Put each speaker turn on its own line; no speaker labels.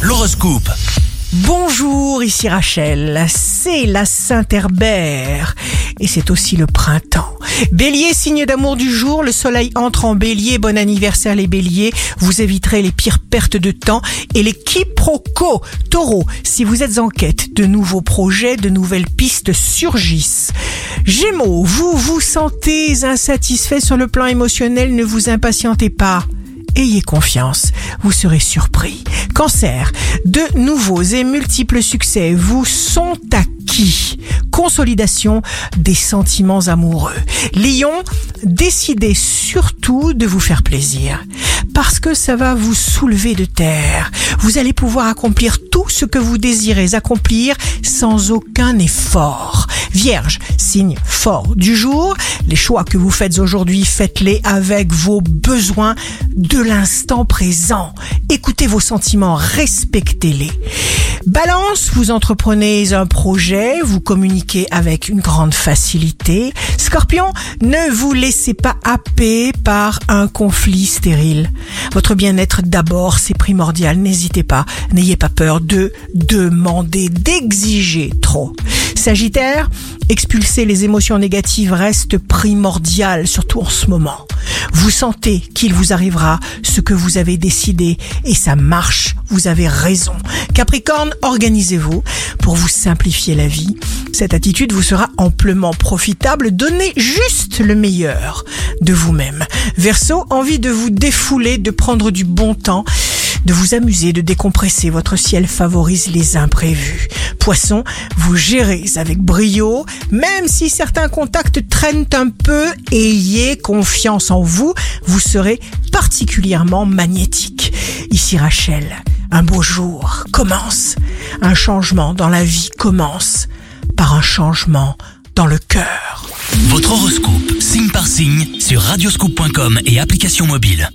L'horoscope.
Bonjour, ici Rachel. C'est la Saint-Herbert et c'est aussi le printemps. Bélier, signe d'amour du jour, le soleil entre en bélier. Bon anniversaire les béliers. Vous éviterez les pires pertes de temps et les quiproquos. Taureau, si vous êtes en quête de nouveaux projets, de nouvelles pistes surgissent. Gémeaux, vous vous sentez insatisfait sur le plan émotionnel, ne vous impatientez pas. Ayez confiance, vous serez surpris. Cancer, de nouveaux et multiples succès vous sont acquis. Consolidation des sentiments amoureux. Lion, décidez surtout de vous faire plaisir. Parce que ça va vous soulever de terre. Vous allez pouvoir accomplir tout ce que vous désirez accomplir sans aucun effort. Vierge, signe fort du jour. Les choix que vous faites aujourd'hui, faites-les avec vos besoins de l'instant présent. Écoutez vos sentiments, respectez-les. Balance, vous entreprenez un projet, vous communiquez avec une grande facilité. Scorpion, ne vous laissez pas happer par un conflit stérile. Votre bien-être d'abord, c'est primordial. N'hésitez pas, n'ayez pas peur de demander, d'exiger trop. Sagittaire, expulser les émotions négatives reste primordial, surtout en ce moment. Vous sentez qu'il vous arrivera ce que vous avez décidé et ça marche, vous avez raison. Capricorne, organisez-vous pour vous simplifier la vie. Cette attitude vous sera amplement profitable. Donnez juste le meilleur de vous-même. Verseau, envie de vous défouler, de prendre du bon temps de vous amuser, de décompresser. Votre ciel favorise les imprévus. Poisson, vous gérez avec brio, même si certains contacts traînent un peu, ayez confiance en vous, vous serez particulièrement magnétique. Ici Rachel, un beau jour commence, un changement dans la vie commence par un changement dans le cœur.
Votre horoscope, signe par signe, sur radioscoop.com et application mobile.